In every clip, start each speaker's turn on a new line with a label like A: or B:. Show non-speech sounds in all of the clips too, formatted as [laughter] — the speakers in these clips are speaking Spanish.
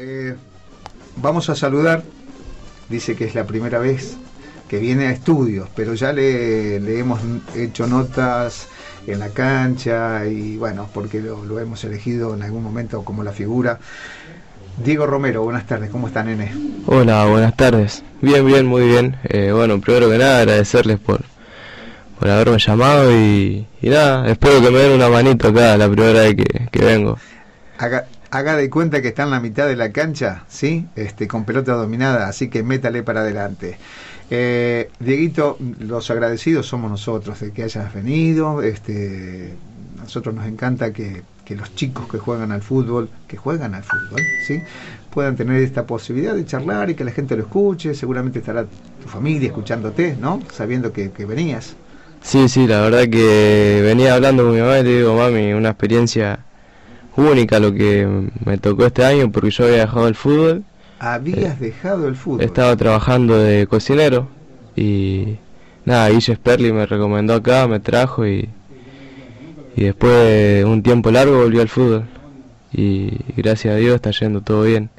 A: Eh, vamos a saludar, dice que es la primera vez que viene a estudios, pero ya le, le hemos hecho notas en la cancha y bueno, porque lo, lo, hemos elegido en algún momento como la figura. Diego Romero, buenas tardes, ¿cómo está nene?
B: Hola, buenas tardes. Bien, bien, muy bien. Eh, bueno, primero que nada agradecerles por, por haberme llamado y, y, nada, espero que me den una manito acá la primera vez que, que vengo.
A: Haga, de cuenta que está en la mitad de la cancha, ¿sí? Este, con pelota dominada, así que métale para adelante. Eh, Dieguito, los agradecidos somos nosotros de que hayas venido. Este, nosotros nos encanta que, que, los chicos que juegan al fútbol, que juegan al fútbol, ¿sí? puedan tener esta posibilidad de charlar y que la gente lo escuche. Seguramente estará tu familia escuchándote, ¿no? Sabiendo que, que venías.
B: Sí, sí, la verdad que venía hablando con mi mamá y le digo, mami, una experiencia única lo que me tocó este año porque yo había dejado el fútbol
A: habías eh, dejado el fútbol.
B: Estaba trabajando de cocinero y nada, Guille Sperli me recomendó acá, me trajo y, y después de un tiempo largo volví al fútbol. Y gracias a Dios está yendo todo bien.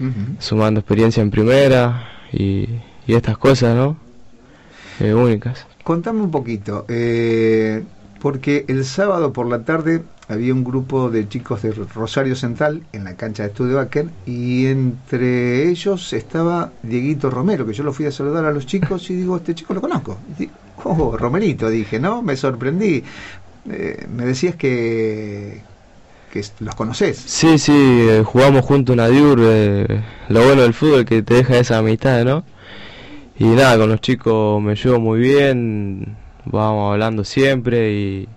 B: Uh -huh. Sumando experiencia en primera y, y estas cosas, ¿no? Eh, únicas.
A: Contame un poquito, eh, porque el sábado por la tarde había un grupo de chicos de Rosario Central en la cancha de Estudio Acker y entre ellos estaba Dieguito Romero, que yo lo fui a saludar a los chicos y digo, este chico lo conozco. Oh, Romerito, dije, ¿no? Me sorprendí. Eh, me decías que, que los conoces.
B: Sí, sí, eh, jugamos juntos una Diur, eh, lo bueno del fútbol que te deja esa amistad, ¿no? Y nada, con los chicos me llevo muy bien, vamos hablando siempre y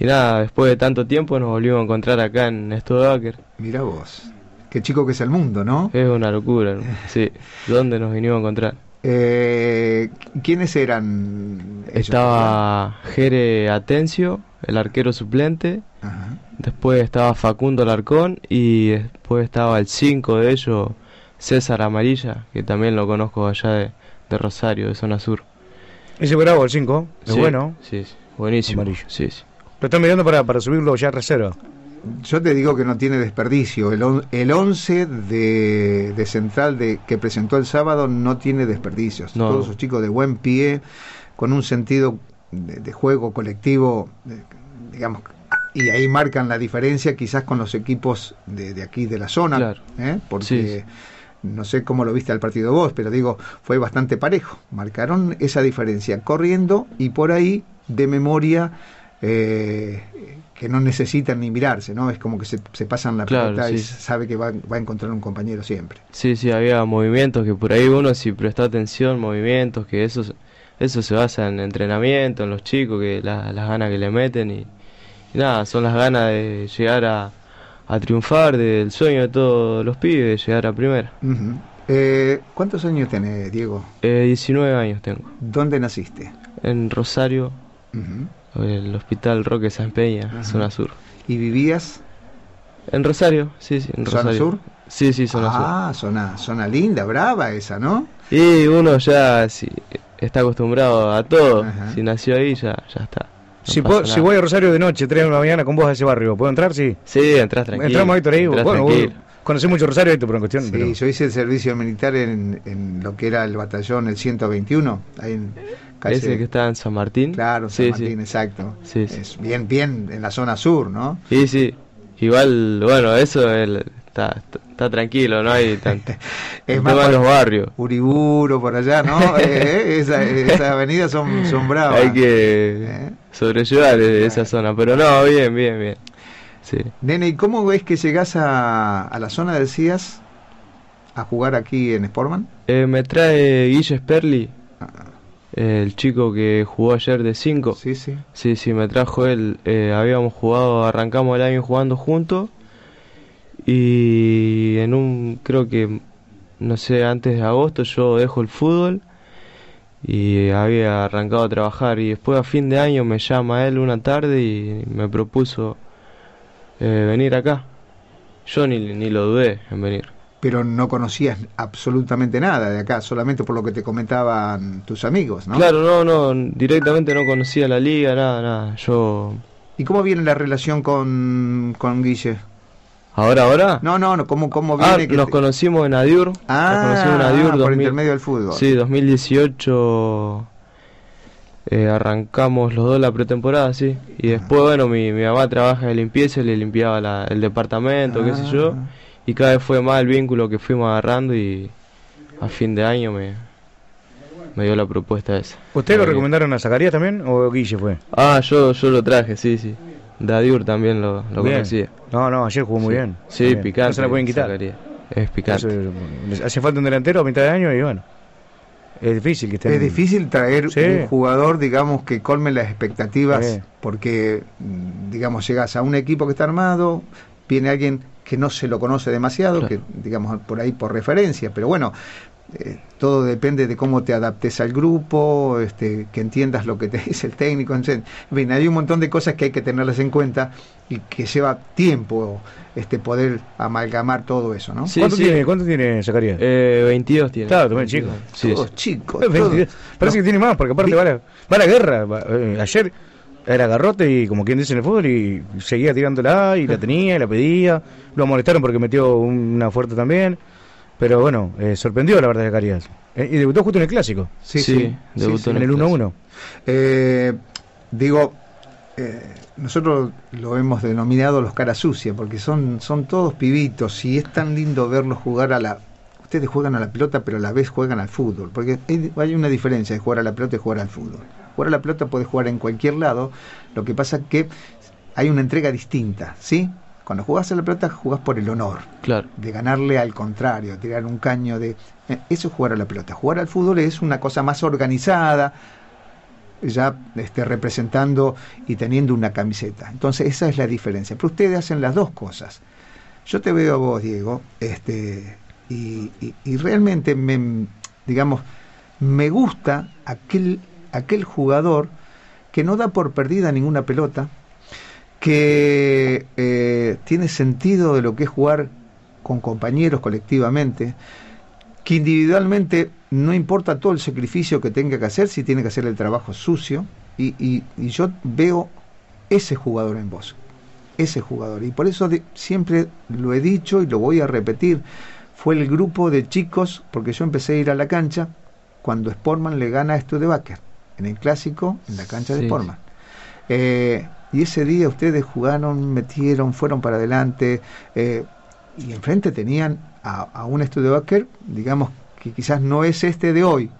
B: y nada, después de tanto tiempo nos volvimos a encontrar acá en Studebaker.
A: Mira vos, qué chico que es el mundo, ¿no?
B: Es una locura, ¿no? [laughs] sí. ¿Dónde nos vinimos a encontrar?
A: Eh, ¿Quiénes eran?
B: Ellos? Estaba Jere Atencio, el arquero suplente. Ajá. Después estaba Facundo Larcón y después estaba el 5 de ellos, César Amarilla, que también lo conozco allá de, de Rosario, de zona sur.
C: Ese bravo, el 5, es
B: sí,
C: bueno.
B: Sí, sí, buenísimo. Amarillo. Sí, sí.
C: Lo están mirando para, para subirlo ya a reserva.
A: Yo te digo que no tiene desperdicio. El, on, el 11 de, de, Central de, que presentó el sábado no tiene desperdicios. No. Todos esos chicos de buen pie, con un sentido de, de juego colectivo, digamos, y ahí marcan la diferencia quizás con los equipos de, de aquí de la zona.
B: Claro.
A: ¿eh? Porque sí, sí. No sé cómo lo viste al partido vos, pero digo, fue bastante parejo. Marcaron esa diferencia corriendo y por ahí, de memoria, eh, que no necesitan ni mirarse, ¿no? Es como que se, se pasan la
B: claro,
A: pelota
B: sí.
A: y sabe que va, va, a encontrar un compañero siempre.
B: Sí, sí, había movimientos que por ahí uno si presta atención, movimientos, que eso, eso se basa en entrenamiento, en los chicos, que la, las ganas que le meten y, y, nada, son las ganas de llegar a, a triunfar, del sueño de todos los pibes, de llegar a primera.
A: Uh -huh. eh, ¿Cuántos años tenés, Diego?
B: Eh, 19 años tengo.
A: ¿Dónde naciste?
B: En Rosario. Uh -huh el Hospital Roque San Peña, zona sur.
A: ¿Y vivías?
B: En Rosario, sí, sí, en
A: ¿Zona
B: Rosario.
A: sur?
B: Sí, sí, zona
A: ah,
B: sur.
A: Ah, zona, zona linda, brava esa, ¿no?
B: Y uno ya si, está acostumbrado a todo. Si nació ahí, ya, ya está.
C: Si, puedo, si, voy a Rosario de noche, 3 de la mañana con vos a ese barrio, ¿puedo entrar? Sí.
B: Sí, entras tranquilo.
C: Entramos ahí, ahí. Bueno,
B: tranquilo.
C: conocí mucho Rosario, pero en cuestión.
A: Sí,
C: pero...
A: yo hice el servicio militar en, en, lo que era el batallón, el 121, ahí en
B: Calle... Ese que está en San Martín.
A: Claro, San
B: sí,
A: Martín,
B: sí.
A: exacto.
B: Sí, sí.
A: Es bien, bien en la zona sur, ¿no?
B: Sí, sí. Igual, bueno, eso el, está, está, tranquilo, no hay [laughs] tanto.
A: es más
B: los barrios.
A: Uriburo, por allá, ¿no? [laughs] eh, esas esa avenidas son, son bravas.
B: Hay que ¿Eh? Sobrellevar esa zona, pero no, bien, bien, bien. Sí.
A: Nene, ¿y cómo ves que llegás a, a la zona del CIAS a jugar aquí en Sportman?
B: Eh, me trae Guille Sperli. Ah el chico que jugó ayer de 5.
A: Sí, sí.
B: Sí, sí, me trajo él. Eh, habíamos jugado, arrancamos el año jugando juntos. Y en un, creo que, no sé, antes de agosto yo dejo el fútbol. Y había arrancado a trabajar. Y después a fin de año me llama él una tarde y me propuso eh, venir acá. Yo ni, ni lo dudé en venir
A: pero no conocías absolutamente nada de acá, solamente por lo que te comentaban tus amigos, ¿no?
B: Claro, no, no, directamente no conocía la liga, nada, nada. Yo.
A: ¿Y cómo viene la relación con, con Guille?
B: ¿Ahora, ahora?
A: No, no, no, ¿cómo, cómo
B: Ah,
A: viene? que
B: nos
A: te-
B: conocimos en Adiur.
A: Ah,
B: nos conocimos en Adiur
A: por
B: 2000
A: intermedio del fútbol.
B: Sí, 2018 eh, arrancamos los dos la pretemporada, sí. Y después, bueno, mi, mi mamá trabaja de limpieza le limpiaba la- el departamento, qué sé yo.
A: Ah.
B: Y cada vez fue más el vínculo que fuimos agarrando y a fin de año me, me dio la propuesta esa.
C: ¿Ustedes lo recomendaron a Zacarías también o Guille fue?
B: Ah, yo, yo lo traje, sí, sí. De Adiur también lo, lo conocía.
C: No, no, ayer jugó muy
B: Sí.
C: bien.
B: Sí,
C: bien.
B: picante.
C: No se la pueden quitar.
B: Es picante.
C: Eso, hace falta un delantero a mitad de año y bueno. Es difícil que estén.
A: Es difícil traer
C: Sí.
A: un jugador, digamos, que colme las expectativas,
C: Sí.
A: porque, digamos, llegas a un equipo que está armado, viene alguien que no se lo conoce demasiado,
B: Claro.
A: que, digamos, por ahí por referencia, pero bueno, eh, todo depende de cómo te adaptes al grupo, este, que entiendas lo que te [laughs] dice el técnico, en fin, hay un montón de cosas que hay que tenerlas en cuenta y que lleva tiempo este, poder amalgamar todo eso, ¿no?
B: Sí,
C: ¿Cuánto,
B: sí.
C: Tiene, ¿Cuánto tiene Zacarías?
B: Eh, 22 tiene.
C: Claro, también chico.
B: Sí,
A: Todos chicos,
C: Eh,
A: todos.
C: 22. Parece
A: No.
C: que tiene más, porque aparte va a, la, va a la guerra. va- eh, ayer era garrote y como quien dice en el fútbol y seguía tirándola y la [laughs] tenía y la pedía. Lo molestaron porque metió una fuerte también. Pero bueno, eh, sorprendió la verdad Zacarías. Eh, y debutó justo en el clásico,
A: Sí,
B: Sí,
A: sí,
B: debutó
A: sí, sí.
C: en el
B: clásico.
C: 1-1.
A: Eh, digo, eh, nosotros lo hemos denominado los caras sucias, porque son, son todos pibitos y es tan lindo verlos jugar a la... Ustedes juegan a la pelota, pero a la vez juegan al fútbol, porque hay, una diferencia de jugar a la pelota y jugar al fútbol. Jugar a la pelota puedes jugar en cualquier lado, lo que pasa es que hay una entrega distinta, ¿sí? Cuando jugás a la pelota jugás por el honor,
B: Claro.
A: de ganarle al contrario, tirar un caño de... eh, Eso es jugar a la pelota. Jugar al fútbol es una cosa más organizada, ya este, representando y teniendo una camiseta. Entonces esa es la diferencia. Pero ustedes hacen las dos cosas. Yo te veo a vos, Diego, este, y, y- y realmente me, digamos, me gusta aquel, aquel jugador que no da por perdida ninguna pelota, que eh, tiene sentido de lo que es jugar con compañeros colectivamente, que individualmente no importa todo el sacrificio que tenga que hacer, si tiene que hacer el trabajo sucio, y, y- y yo veo ese jugador en vos, ese jugador, y por eso de- siempre lo he dicho y lo voy a repetir, fue el grupo de chicos, porque yo empecé a ir a la cancha cuando Sportman le gana a Studebaker, en el clásico, en la cancha de Sportman. Eh, y ese día ustedes jugaron, metieron, fueron para adelante, eh, y enfrente tenían a, a un Studebaker, digamos que quizás no es este de hoy,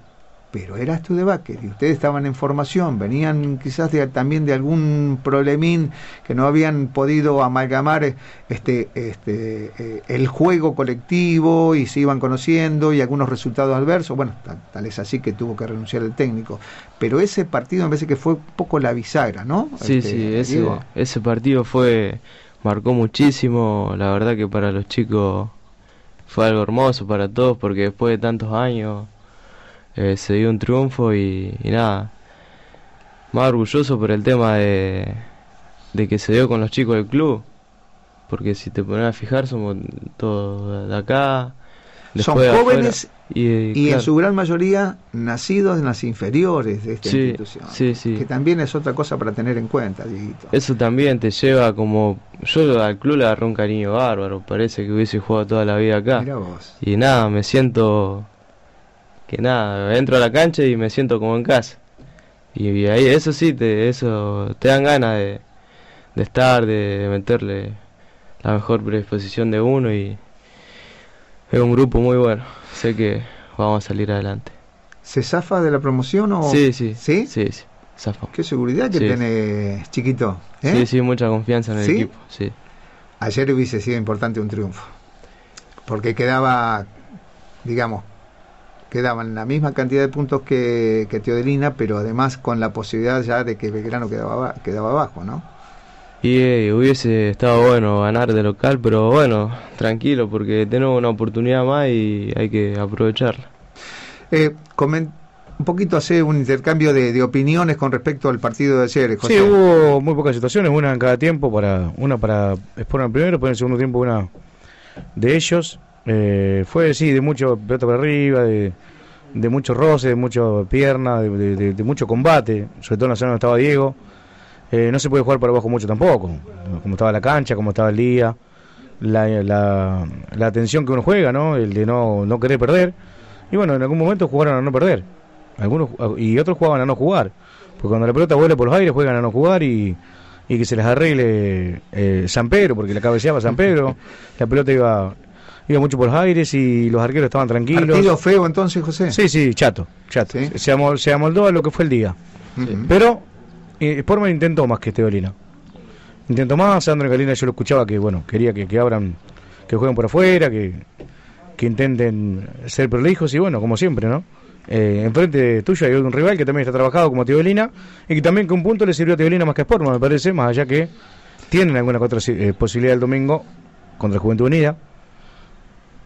A: pero era Studebaker, y ustedes estaban en formación, venían quizás de- también de algún problemín que no habían podido amalgamar este, este, eh, el juego colectivo y se iban conociendo y algunos resultados adversos, bueno, tal, tal es así que tuvo que renunciar el técnico, pero ese partido me parece que fue un poco la bisagra, ¿no?
B: Sí,
A: Este,
B: sí, ese, ese partido fue marcó muchísimo, la verdad que para los chicos fue algo hermoso para todos porque después de tantos años eh, se dio un triunfo y, y nada, más orgulloso por el tema de, de que se dio con los chicos del club, porque si te pones a fijar somos todos de acá,
A: Son jóvenes
B: y, eh,
A: y en su gran mayoría nacidos en las inferiores de esta
B: Sí,
A: institución.
B: sí, sí.
A: Que también es otra cosa para tener en cuenta, Dieguito.
B: Eso también te lleva como... Yo al club le agarré un cariño bárbaro, parece que hubiese jugado toda la vida acá.
A: Mira vos.
B: Y nada, me siento... Que nada, entro a la cancha y me siento como en casa. Y, y ahí, eso sí, te, eso te dan ganas de, de estar, de, meterle la mejor predisposición de uno y es un grupo muy bueno. Sé que vamos a salir adelante.
A: ¿Se zafa de la promoción o...?
B: Sí, sí.
A: ¿Sí?
B: Sí, sí. zafamos.
A: Qué seguridad que
B: Sí.
A: tenés, chiquito. ¿eh?
B: Sí, sí, mucha confianza en el
A: ¿Sí?
B: equipo. Sí.
A: Ayer hubiese sido importante un triunfo. Porque quedaba, digamos, quedaban la misma cantidad de puntos que, que Teodelina, pero además con la posibilidad ya de que Belgrano quedaba, aba- quedaba abajo, ¿no?
B: Y eh, hubiese estado bueno ganar de local, pero bueno, tranquilo, porque tenemos una oportunidad más y hay que aprovecharla.
A: Eh, un poquito hacer un intercambio de, de opiniones con respecto al partido de ayer, José.
C: Sí, hubo muy pocas situaciones, una en cada tiempo, para una para el primero, después en el segundo tiempo una de ellos. Eh, fue, sí, de mucho pelota para arriba, de, de mucho roce, de mucho pierna, de, mucho combate, sobre todo en la zona donde estaba Diego. Eh, no se puede jugar para abajo mucho tampoco, como estaba la cancha, como estaba el día. la, la, la atención que uno juega, ¿no? El de no, no querer perder. Y bueno, en algún momento jugaron a no perder. Algunos y otros jugaban a no jugar. Porque cuando la pelota vuela por los aires juegan a no jugar y, y que se les arregle eh, San Pedro, porque la cabeceaba San Pedro, la pelota iba iba mucho por los aires y los arqueros estaban tranquilos.
A: ¿Partido feo entonces, José?
C: Sí, sí, chato, chato.
A: ¿Sí?
C: Se, amol- se amoldó a lo que fue el día. Pero eh, Sportman intentó más que Esteolina. Intentó más, Sandro Galina yo lo escuchaba que bueno, quería que, que abran, que jueguen por afuera, que, que intenten ser prolijos y bueno, como siempre, ¿no? Eh, enfrente tuyo hay un rival que también está trabajado como Teolina y que también que un punto le sirvió a Teolina más que a Sportman, me parece, más allá que tienen alguna otra eh, posibilidad el domingo contra Juventud Unida,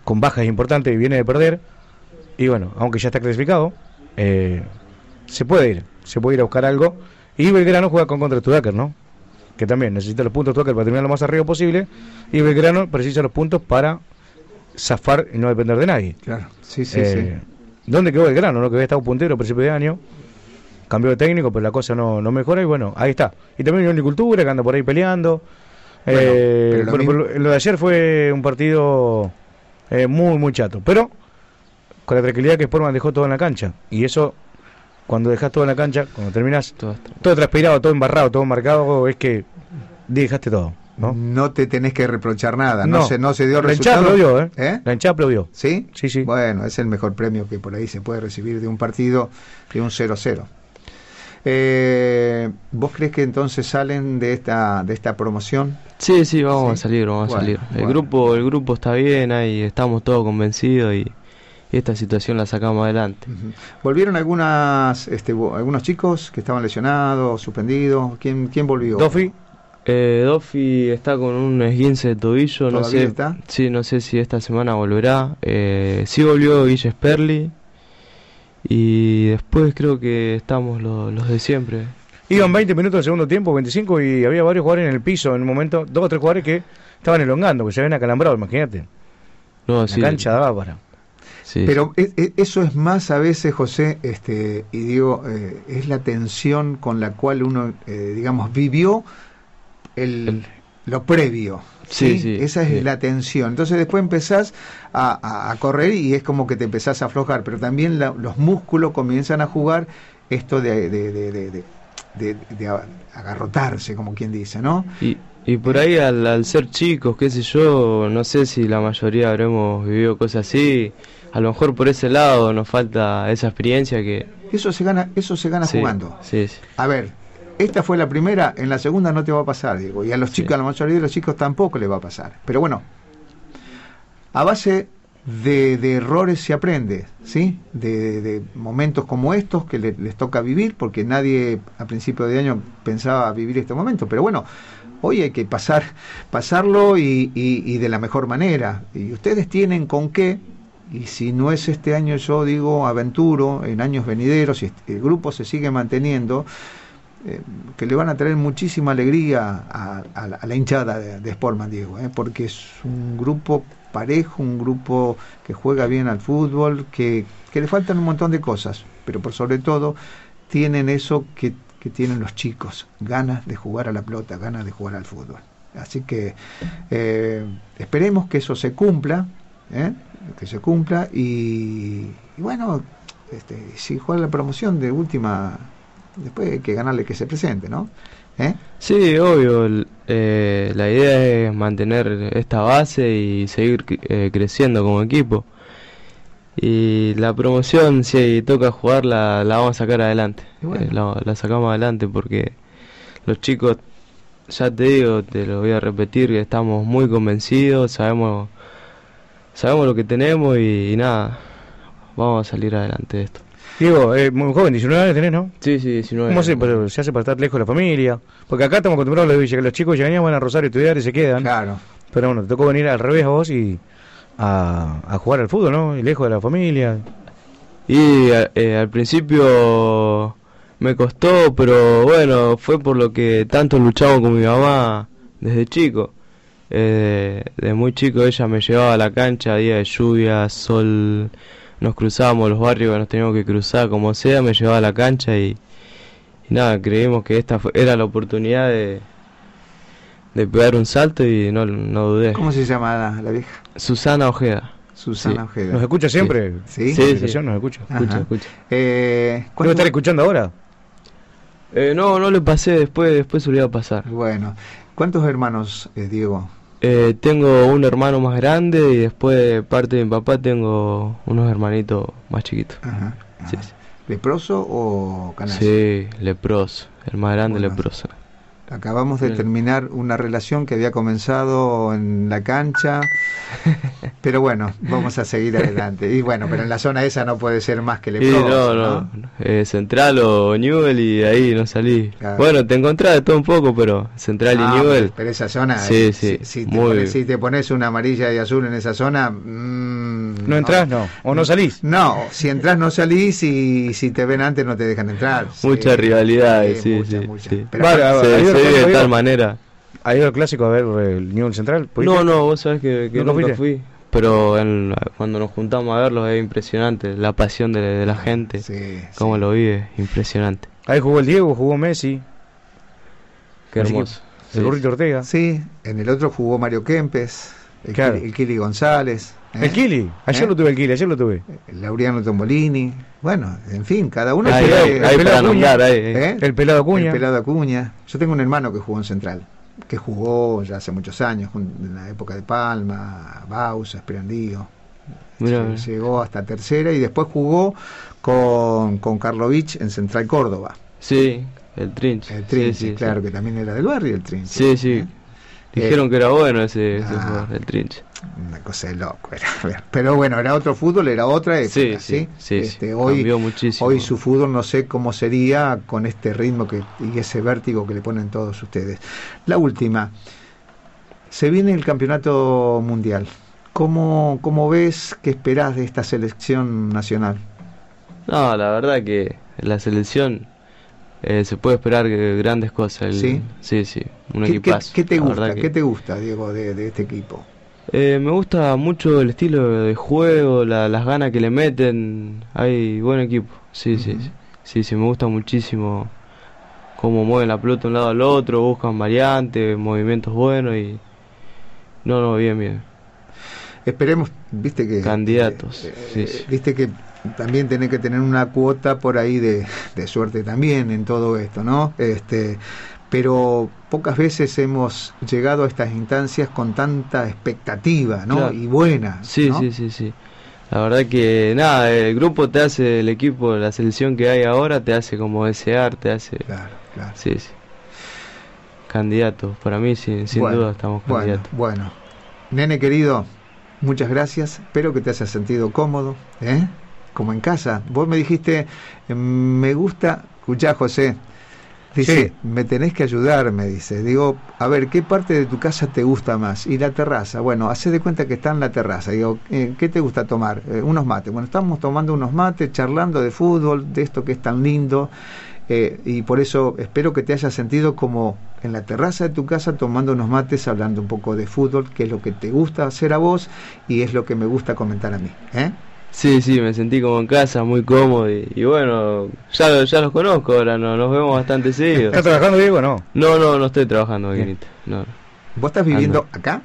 C: con bajas importantes y viene de perder. Y bueno, aunque ya está clasificado, eh, se puede ir, se puede ir a buscar algo. Y Belgrano juega con contra Studaker, ¿no? Que también necesita los puntos Studaker para terminar lo más arriba posible. Y Belgrano precisa los puntos para zafar y no depender de nadie.
A: Claro, sí, sí,
C: Eh, ¿Dónde quedó Belgrano? ¿no? Que había estado puntero a principio de año. Cambió de técnico, pero la cosa no, no mejora y bueno, ahí está. Y también Unión Cultura, que anda por ahí peleando.
A: Bueno,
C: Eh,
A: pero lo
C: bueno,
A: mismo-
C: pero lo de ayer fue un partido eh, muy, muy chato. Pero con la tranquilidad que Sportman dejó todo en la cancha. Y eso, cuando dejas todo en la cancha, cuando terminas
B: Todo
C: transpirado, todo embarrado, todo marcado, es que dejaste todo.
A: ¿no?
C: ¿no?
A: te tenés que reprochar nada, no,
C: No.
A: se, no se dio
C: La hinchada
A: resultado.
C: aplaudió, ¿eh?
A: ¿Eh?
C: La hinchada aplaudió.
A: ¿Sí?
C: Sí, sí.
A: Bueno, es el mejor premio que por ahí se puede recibir de un partido de un 0-0. Eh, ¿Vos crees que entonces salen de esta de esta promoción?
B: Sí, sí, vamos
A: Sí.
B: a salir, vamos
A: Bueno,
B: a salir. El
A: bueno.
B: grupo, el grupo está bien, ahí estamos todos convencidos y, y esta situación la sacamos adelante.
A: ¿Volvieron algunas este, algunos chicos que estaban lesionados, suspendidos? ¿Quién, quién volvió?
C: Dofi,
B: Eh, Dofi está con un esguince de tobillo, no
A: ¿Todavía
B: sé,
A: está?
B: sí, no sé si esta semana volverá. Eh, sí volvió Guille Sperli y después creo que estamos lo- los de siempre.
C: Iban 20 minutos del segundo tiempo, 25, y había varios jugadores en el piso en un momento, dos o tres jugadores que estaban elongando, que se habían acalambrado, imagínate.
B: No,
C: La
B: sí,
C: cancha daba para.
B: sí,
A: Pero e- e- eso es más a veces, José, este, y digo, eh, es la tensión con la cual uno, eh, digamos, vivió el,
B: El-
A: lo previo.
B: Sí, sí,
A: Esa es la tensión. Entonces después empezás a, correr y es como que te empezás a aflojar, pero también la- los músculos comienzan a jugar esto de, de, de, agarrotarse, como quien dice, ¿no?
B: Y, y por ahí al, al ser chicos, qué sé yo, no sé si la mayoría habremos vivido cosas así. A lo mejor por ese lado nos falta esa experiencia que...
A: Eso se gana, eso se gana
B: sí,
A: jugando.
B: Sí, sí.
A: A ver, esta fue la primera, en la segunda no te va a pasar, Diego, y a los
B: Sí.
A: chicos, a la mayoría de los chicos tampoco les va a pasar. Pero bueno, a base de, de errores se aprende, ¿sí? De, de momentos como estos que le- les toca vivir, porque nadie a principio de año pensaba vivir este momento. Pero bueno, hoy hay que pasar, pasarlo y, y- y de la mejor manera. Y ustedes tienen con qué, y si no es este año, yo digo, aventuro, en años venideros, si este- el grupo se sigue manteniendo, eh, que le van a traer muchísima alegría a, la, hinchada de, de Sportman, Diego, eh, porque es un grupo parejo, un grupo que juega bien al fútbol, que, le faltan un montón de cosas, pero por sobre todo tienen eso que, que tienen los chicos, ganas de jugar a la pelota, ganas de jugar al fútbol. Así que eh, esperemos que eso se cumpla, que se cumpla y, y bueno, este, si juega la promoción de última, después hay que ganarle que se presente, ¿no? ¿Eh?
B: Sí, obvio. el- eh, la idea es mantener esta base y seguir eh, creciendo como equipo. Y la promoción, si toca jugarla, la vamos a sacar adelante.
A: Bueno.
B: Eh, la, la sacamos adelante porque los chicos, ya te digo, te lo voy a repetir, que estamos muy convencidos, sabemos, sabemos lo que tenemos y, y nada, vamos a salir adelante de esto.
C: Diego, eh, muy joven, 19 años tenés, ¿no?
B: Sí, sí, 19.
C: ¿Cómo se, pero se hace para estar lejos de la familia? Porque acá estamos acostumbrados a lo de Villa, que los chicos llegan, van a Rosario a estudiar y se quedan.
A: Claro.
C: Pero bueno, te tocó venir al revés a vos y a, a jugar al fútbol, ¿no? Y lejos de la familia.
B: Y eh, al principio me costó, pero bueno, fue por lo que tanto luchamos con mi mamá desde chico. Eh, de muy chico ella me llevaba a la cancha, día de lluvia, sol, nos cruzábamos los barrios que nos teníamos que cruzar, como sea, me llevaba a la cancha y, y nada, creímos que esta fue- era la oportunidad de, de pegar un salto y no, no dudé.
A: ¿Cómo se llama la, la vieja?
B: Susana Ojeda.
A: Susana
B: Sí.
A: Ojeda.
C: ¿Nos escucha siempre?
A: Sí.
B: Sí,
C: Sí,
B: sí.
C: Nos escucha.
B: Escucha, escucha.
A: Eh,
C: ¿Debe
A: ¿cuántos-
C: estar escuchando ahora?
B: Eh, no, no le pasé, después, después solía pasar.
A: Bueno, ¿cuántos hermanos, eh, Diego?
B: Eh, tengo un hermano más grande y después de parte de mi papá tengo unos hermanitos más chiquitos.
A: Ajá.
B: Sí,
A: ajá.
B: sí.
A: ¿Leproso o canalla?
B: Sí, leproso, el más grande
A: Bueno,
B: leproso.
A: Acabamos de terminar una relación que había comenzado en la cancha, [laughs] pero bueno, vamos a seguir adelante. Y bueno, pero en la zona esa no puede ser más que
B: Sí,
A: leproso,
B: no, no, eh, Central o Newell y ahí no salí.
A: Claro.
B: Bueno, te encontrás de todo un poco, pero Central
A: Ah,
B: y Newell.
A: Pero esa zona,
B: Sí,
A: eh,
B: sí,
A: si, si te
B: muy-
A: pones, si te pones una amarilla y azul en esa zona, mm,
C: ¿No entras? No. ¿O no salís?
A: No, si entras no salís y si te ven antes no te dejan entrar. Sí,
B: Muchas rivalidades, sí, sí, se vive de tal manera.
C: ¿Ha ido al clásico a ver el Newell Central?
B: No, no, vos sabés que, que
C: ¿Nunca
B: nunca,
C: fuiste?
B: fui. Pero en- cuando nos juntamos a verlos es impresionante, la pasión de, de la gente,
A: Sí,
B: cómo
A: sí.
B: lo vive, impresionante.
C: Ahí jugó el Diego, jugó Messi,
B: Qué hermoso.
C: el
B: Sí,
C: Burrito Ortega.
A: Sí, en el otro jugó Mario Kempes, el,
C: Claro.
A: Kili, el Kili González. ¿Eh?
C: El Kili, ayer
A: ¿Eh?
C: lo tuve el Kili, ayer lo tuve.
A: El Laureano Tombolini. Bueno, en fin, cada uno
B: Ahí, ahí
C: pelado Acuña.
A: ¿eh?
C: El pelado Acuña.
A: El pelado Acuña. Yo tengo un hermano que jugó en Central, que jugó ya hace muchos años, en la época de Palma, Bausa, Esperandío.
B: Mirá.
A: Llegó hasta tercera y después jugó con, con Karlovich en Central Córdoba.
B: Sí, el Trinch.
A: El
B: sí,
A: Trinche,
B: sí,
A: claro,
B: sí.
A: que también era del barrio el Trinche.
B: Sí, sí.
A: ¿eh?
B: Dijeron que era bueno ese, ese
A: Ah.
B: jugador, el Trinch.
A: Una cosa de loco era. [laughs] Pero bueno, era otro fútbol, era otra época.
B: Sí,
A: Sí,
B: sí,
A: Este, hoy,
B: cambió muchísimo.
A: hoy su fútbol no sé cómo sería con este ritmo que, y ese vértigo que le ponen todos ustedes. La última. Se viene el campeonato mundial. ¿Cómo, cómo ves, qué esperás de esta selección nacional?
B: No, la verdad que la selección eh, se puede esperar que- grandes cosas. El-
A: ¿Sí?
B: Sí, sí, un
A: ¿Qué, qué-
B: equipazo.
A: qué te gusta?
B: que-
A: ¿Qué te gusta, Diego, de, de este equipo?
B: Eh, me gusta mucho el estilo de juego, la- las ganas que le meten. Hay buen equipo. Sí, sí, sí. Sí, sí, me gusta muchísimo cómo mueven la pelota de un lado al otro, buscan variantes, movimientos buenos y... No, no, bien, bien.
A: Esperemos, viste que...
B: Candidatos,
A: eh,
B: sí,
A: eh,
B: sí.
A: Viste que también tenés que tener una cuota por ahí de, de suerte también en todo esto, ¿no? Este, pero pocas veces hemos llegado a estas instancias con tanta expectativa, ¿no?
B: Claro.
A: Y buena.
B: Sí,
A: ¿no?
B: sí, sí, sí. La verdad que nada, el grupo te hace, el equipo, la selección que hay ahora te hace como desear, te hace...
A: Claro, claro.
B: Sí, sí. Candidatos, para mí sin, sin
A: Bueno,
B: duda estamos
A: Bueno,
B: candidatos.
A: bueno. Nene querido, muchas gracias. Espero que te hayas sentido cómodo, ¿eh? Como en casa. Vos me dijiste, eh, me gusta, escuchá José, dice,
C: Sí.
A: me tenés que ayudar, me dice. Digo, a ver, ¿qué parte de tu casa te gusta más? Y la terraza. Bueno, hace de cuenta que está en la terraza. Digo, eh, ¿qué te gusta tomar? "Eh, unos mates. Bueno, estamos tomando unos mates, charlando de fútbol, de esto que es tan lindo. Eh, y por eso espero que te hayas sentido como en la terraza de tu casa tomando unos mates, hablando un poco de fútbol, que es lo que te gusta hacer a vos y es lo que me gusta comentar a mí. ¿eh?
B: Sí, sí, me sentí como en casa, muy cómodo y, y bueno, ya, lo- ya los conozco ahora, no, nos vemos bastante [laughs] seguido.
C: ¿Estás trabajando, Diego, o no?
B: No, no, no estoy trabajando. Nito, no.
A: ¿Vos estás viviendo acá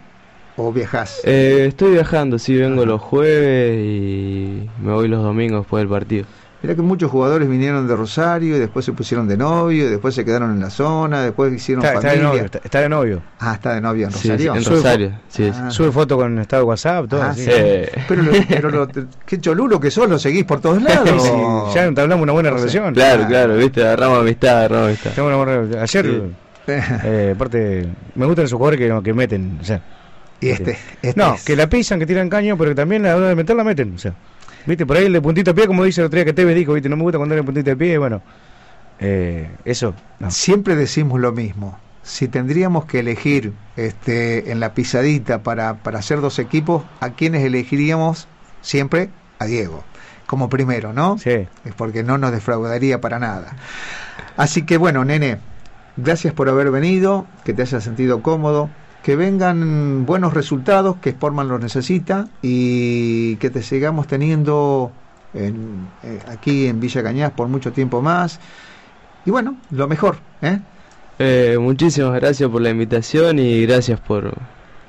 A: o viajás?
B: Eh, estoy viajando, sí, vengo
A: Ajá.
B: los jueves y me voy los domingos después del partido.
A: Mirá que muchos jugadores vinieron de Rosario y después se pusieron de novio, y después se quedaron en la zona, después hicieron
C: Está, está de
A: familia.
C: novio, está, está de novio.
A: Ah, está de novio en
B: Sí, sí,
A: Rosario.
B: en
C: Sube
B: Rosario, sí, sí.
A: Ah.
C: Sube foto con estado de WhatsApp, todo
A: Ah,
C: así.
A: sí.
B: Eh,
A: Pero, lo- pero lo- qué cholulo que sos, lo seguís por todos lados. [laughs]
C: Sí, ya entablamos una buena
A: O sea,
C: relación.
B: claro, claro, viste, agarramos amistad, agarramos amistad.
C: Tenemos una buena relación. Ayer,
B: Sí.
C: eh, aparte, me gustan esos jugadores que, que meten. O sea,
A: y este, este
C: no,
A: es-
C: que la pisan, que tiran caño, pero que también a la hora de meter la meten. O sea, viste, por ahí el de puntito de pie, como dice el otro día que Tevez dijo, viste, no me gusta cuando era puntito de pie, bueno, eh, eso, no.
A: Siempre decimos lo mismo. Si tendríamos que elegir este, en la pisadita para, para hacer dos equipos, ¿a quiénes elegiríamos? Siempre a Diego, como primero, ¿no?
C: Sí.
A: Es porque no nos defraudaría para nada. Así que bueno, nene, gracias por haber venido, que te hayas sentido cómodo, que vengan buenos resultados, que Sportman los necesita y que te sigamos teniendo en- eh, aquí en Villa Cañas por mucho tiempo más. Y bueno, lo mejor, ¿eh?
B: Eh, muchísimas gracias por la invitación y gracias por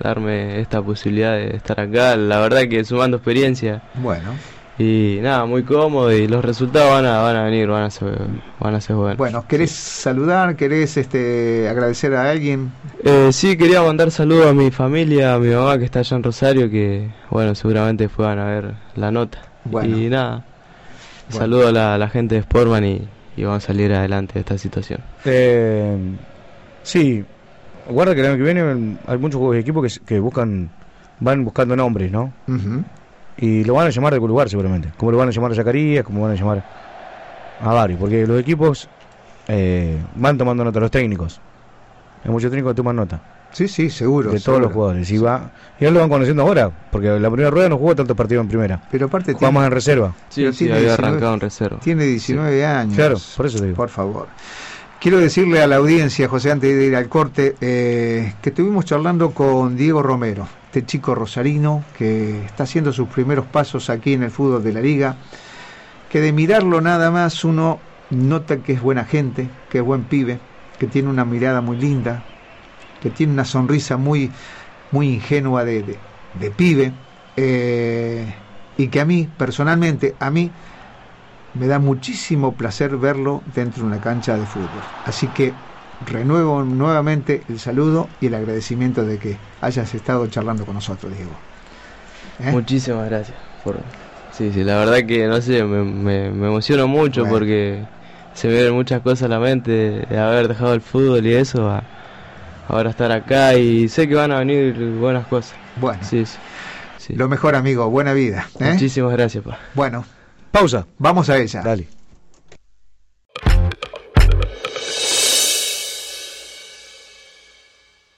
B: darme esta posibilidad de estar acá. La verdad que sumando experiencia.
A: Bueno.
B: Y nada, muy cómodo y los resultados van a, van a venir, van a ser, van a ser buenos.
A: Bueno, ¿querés saludar? ¿Querés este, agradecer a alguien?
B: Eh, sí, quería mandar saludos a mi familia, a mi mamá que está allá en Rosario, que bueno, seguramente fueran a ver la nota. Y nada, saludo a la, gente de Sportman y, y, vamos a salir adelante de esta situación.
C: Eh, sí, guarda que el año que viene hay muchos equipos que, que buscan van buscando nombres, ¿no? Y lo van a llamar de algún lugar seguramente. Como lo van a llamar a Zacarías, como van a llamar a varios. Porque los equipos eh, van tomando nota, los técnicos. Hay muchos técnicos que toman nota.
A: Sí, sí, seguro.
C: De todos los jugadores. Y, va, y ya lo van conociendo ahora, porque la primera rueda no jugó tantos partidos en primera.
A: Pero aparte.
C: Jugamos en reserva.
B: Sí, sí, había arrancado en reserva.
A: Tiene 19 años.
C: Claro, por eso te digo.
A: Por favor. Quiero decirle a la audiencia, José, antes de ir al corte, eh, que estuvimos charlando con Diego Romero, este chico rosarino que está haciendo sus primeros pasos aquí en el fútbol de la liga, que de mirarlo nada más uno nota que es buena gente, que es buen pibe, que tiene una mirada muy linda, que tiene una sonrisa muy, muy ingenua de, de, pibe, eh, y que a mí, personalmente, a mí, me da muchísimo placer verlo dentro de una cancha de fútbol. Así que renuevo nuevamente el saludo y el agradecimiento de que hayas estado charlando con nosotros, Diego.
B: ¿Eh? Muchísimas gracias. Por... Sí, sí, la verdad que no sé, me, me, emociono mucho porque se me vienen muchas cosas a la mente de haber dejado el fútbol y eso, a ahora estar acá y sé que van a venir buenas cosas.
A: Bueno, sí, sí. lo mejor amigo, buena vida.
B: ¿eh? Muchísimas gracias. Pa.
A: Bueno,
C: Pausa.
A: Vamos a ella.
C: Dale.